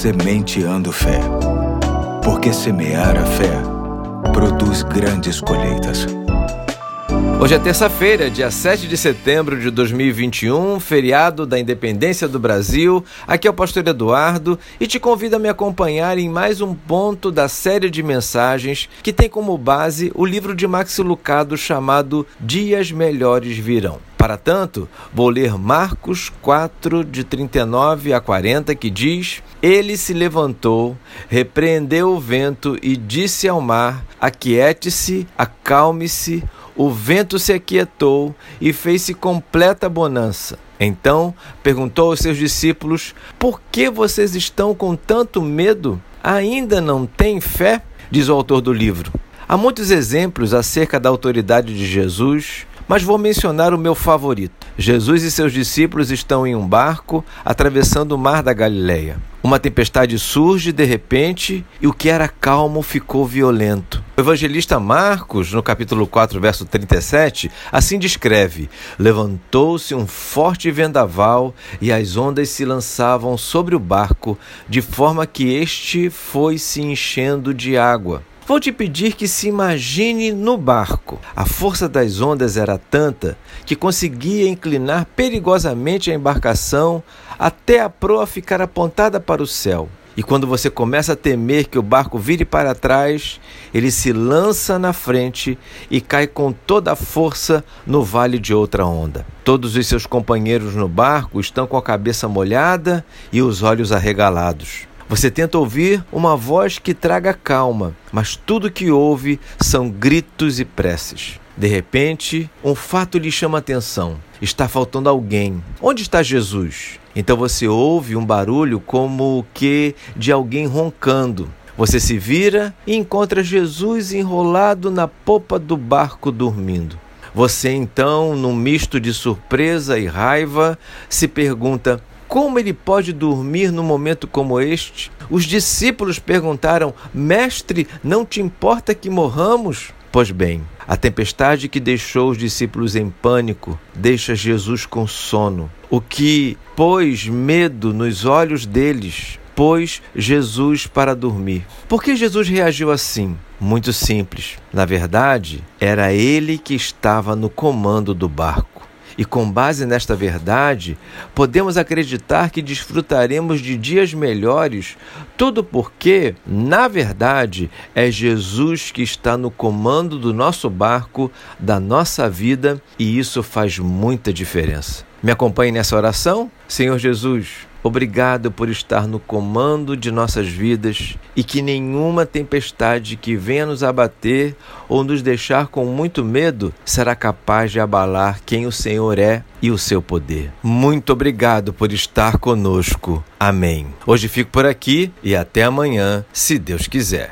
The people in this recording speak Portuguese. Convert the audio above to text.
Sementeando Fé. Porque semear a fé produz grandes colheitas. Hoje é terça-feira, dia 7 de setembro de 2021, feriado da Independência do Brasil. Aqui é o pastor Eduardo e te convido a me acompanhar em mais um ponto da série de mensagens que tem como base o livro de Max Lucado chamado Dias Melhores Virão. Para tanto, vou ler Marcos 4, de 39 a 40, que diz: Ele se levantou, repreendeu o vento e disse ao mar: Aquiete-se, acalme-se. O vento se aquietou e fez-se completa bonança. Então perguntou aos seus discípulos: Por que vocês estão com tanto medo? Ainda não têm fé? Diz o autor do livro. Há muitos exemplos acerca da autoridade de Jesus, mas vou mencionar o meu favorito. Jesus e seus discípulos estão em um barco atravessando o mar da Galileia. Uma tempestade surge de repente e o que era calmo ficou violento. O evangelista Marcos, no capítulo 4, verso 37, assim descreve: Levantou-se um forte vendaval e as ondas se lançavam sobre o barco, de forma que este foi se enchendo de água. Vou te pedir que se imagine no barco. A força das ondas era tanta que conseguia inclinar perigosamente a embarcação até a proa ficar apontada para o céu. E quando você começa a temer que o barco vire para trás, ele se lança na frente e cai com toda a força no vale de outra onda. Todos os seus companheiros no barco estão com a cabeça molhada e os olhos arregalados. Você tenta ouvir uma voz que traga calma, mas tudo que ouve são gritos e preces. De repente, um fato lhe chama a atenção. Está faltando alguém. Onde está Jesus? Então você ouve um barulho como o que de alguém roncando. Você se vira e encontra Jesus enrolado na popa do barco dormindo. Você então, num misto de surpresa e raiva, se pergunta: como ele pode dormir num momento como este? Os discípulos perguntaram: Mestre, não te importa que morramos? Pois bem, a tempestade que deixou os discípulos em pânico deixa Jesus com sono. O que pôs medo nos olhos deles pôs Jesus para dormir. Por que Jesus reagiu assim? Muito simples. Na verdade, era ele que estava no comando do barco. E com base nesta verdade, podemos acreditar que desfrutaremos de dias melhores, tudo porque, na verdade, é Jesus que está no comando do nosso barco, da nossa vida, e isso faz muita diferença. Me acompanhe nessa oração? Senhor Jesus, Obrigado por estar no comando de nossas vidas e que nenhuma tempestade que venha nos abater ou nos deixar com muito medo será capaz de abalar quem o Senhor é e o seu poder. Muito obrigado por estar conosco. Amém. Hoje fico por aqui e até amanhã, se Deus quiser.